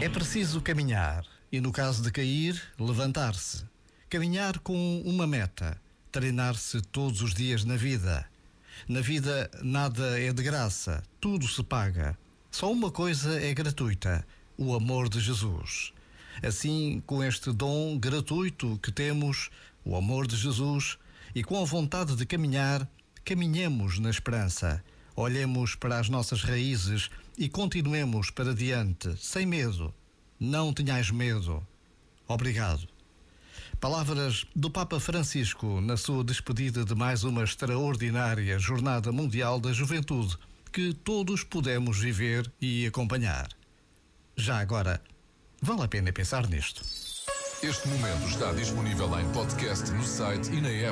É preciso caminhar e, no caso de cair, levantar-se. Caminhar com uma meta, treinar-se todos os dias na vida. Na vida, nada é de graça, tudo se paga. Só uma coisa é gratuita: o amor de Jesus. Assim, com este dom gratuito que temos, o amor de Jesus, e com a vontade de caminhar, caminhemos na esperança. Olhemos para as nossas raízes e continuemos para diante, sem medo. Não tenhais medo. Obrigado. Palavras do Papa Francisco na sua despedida de mais uma extraordinária Jornada Mundial da Juventude que todos podemos viver e acompanhar. Já agora, vale a pena pensar nisto. Este momento está disponível em podcast no site e na app.